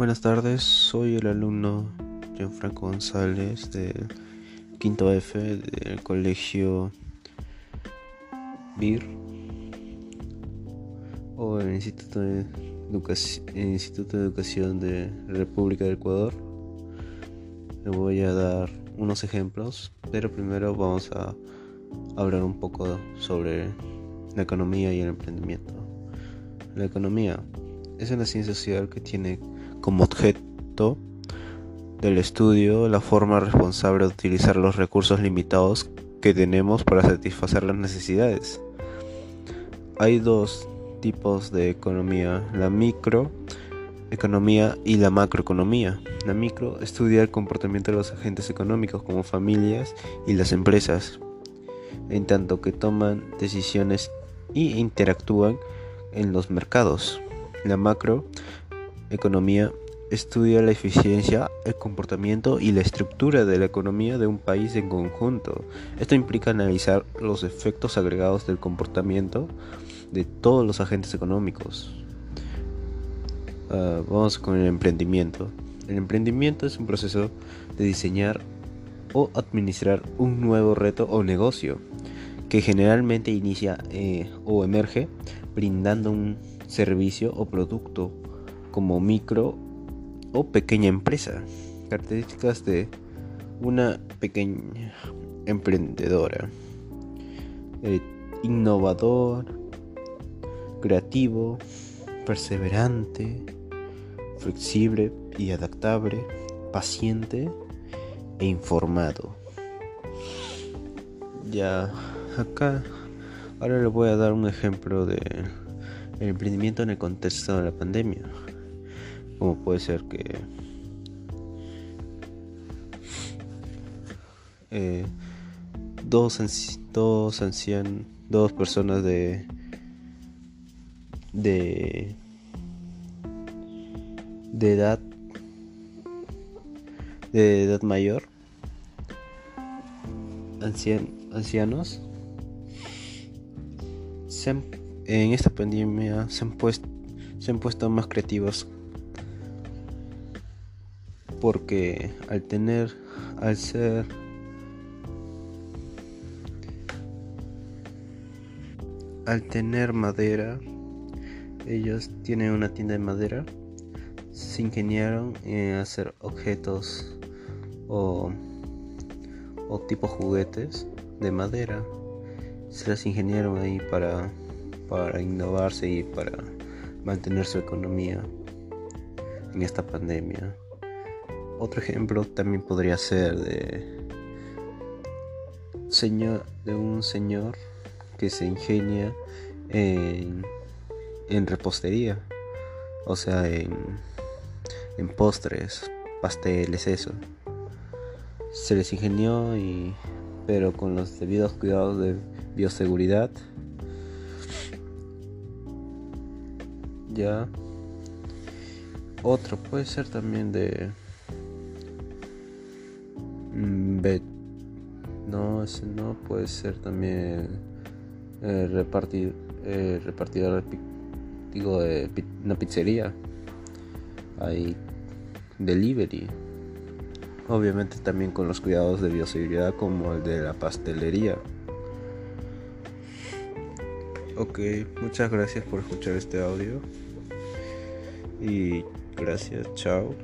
Buenas tardes, soy el alumno Gianfranco González del quinto F del colegio BIR o el Instituto de, Educación, Instituto de Educación de República del Ecuador. Le voy a dar unos ejemplos, pero primero vamos a hablar un poco sobre la economía y el emprendimiento. La economía es una ciencia social que tiene como objeto del estudio la forma responsable de utilizar los recursos limitados que tenemos para satisfacer las necesidades. Hay dos tipos de economía, la microeconomía y la macroeconomía. La micro estudia el comportamiento de los agentes económicos como familias y las empresas, en tanto que toman decisiones y interactúan en los mercados. La macroeconomía estudia la eficiencia, el comportamiento y la estructura de la economía de un país en conjunto. Esto implica analizar los efectos agregados del comportamiento de todos los agentes económicos. Uh, vamos con el emprendimiento. El emprendimiento es un proceso de diseñar o administrar un nuevo reto o negocio que generalmente inicia eh, o emerge brindando un servicio o producto como micro o pequeña empresa. Características de una pequeña emprendedora. Eh, innovador, creativo, perseverante, flexible y adaptable, paciente e informado. Ya acá ahora le voy a dar un ejemplo de el emprendimiento en el contexto de la pandemia. Como puede ser que eh, dos, dos ancianos, dos personas de de de edad de edad mayor ancianos en esta pandemia se han, puesto, se han puesto más creativos porque al tener, al ser al tener madera, ellos tienen una tienda de madera, se ingeniaron en hacer objetos o, o tipo juguetes de madera. Se las ingeniaron ahí para, para innovarse y para mantener su economía en esta pandemia. Otro ejemplo también podría ser de, señor, de un señor que se ingenia en, en repostería, o sea, en, en postres, pasteles, eso. Se les ingenió y pero con los debidos cuidados de bioseguridad. Ya. Otro puede ser también de No, ese no puede ser también eh, repartir, eh, repartidor digo, de una pizzería. Hay delivery. Obviamente también con los cuidados de bioseguridad como el de la pastelería. Ok, muchas gracias por escuchar este audio. Y gracias, chao.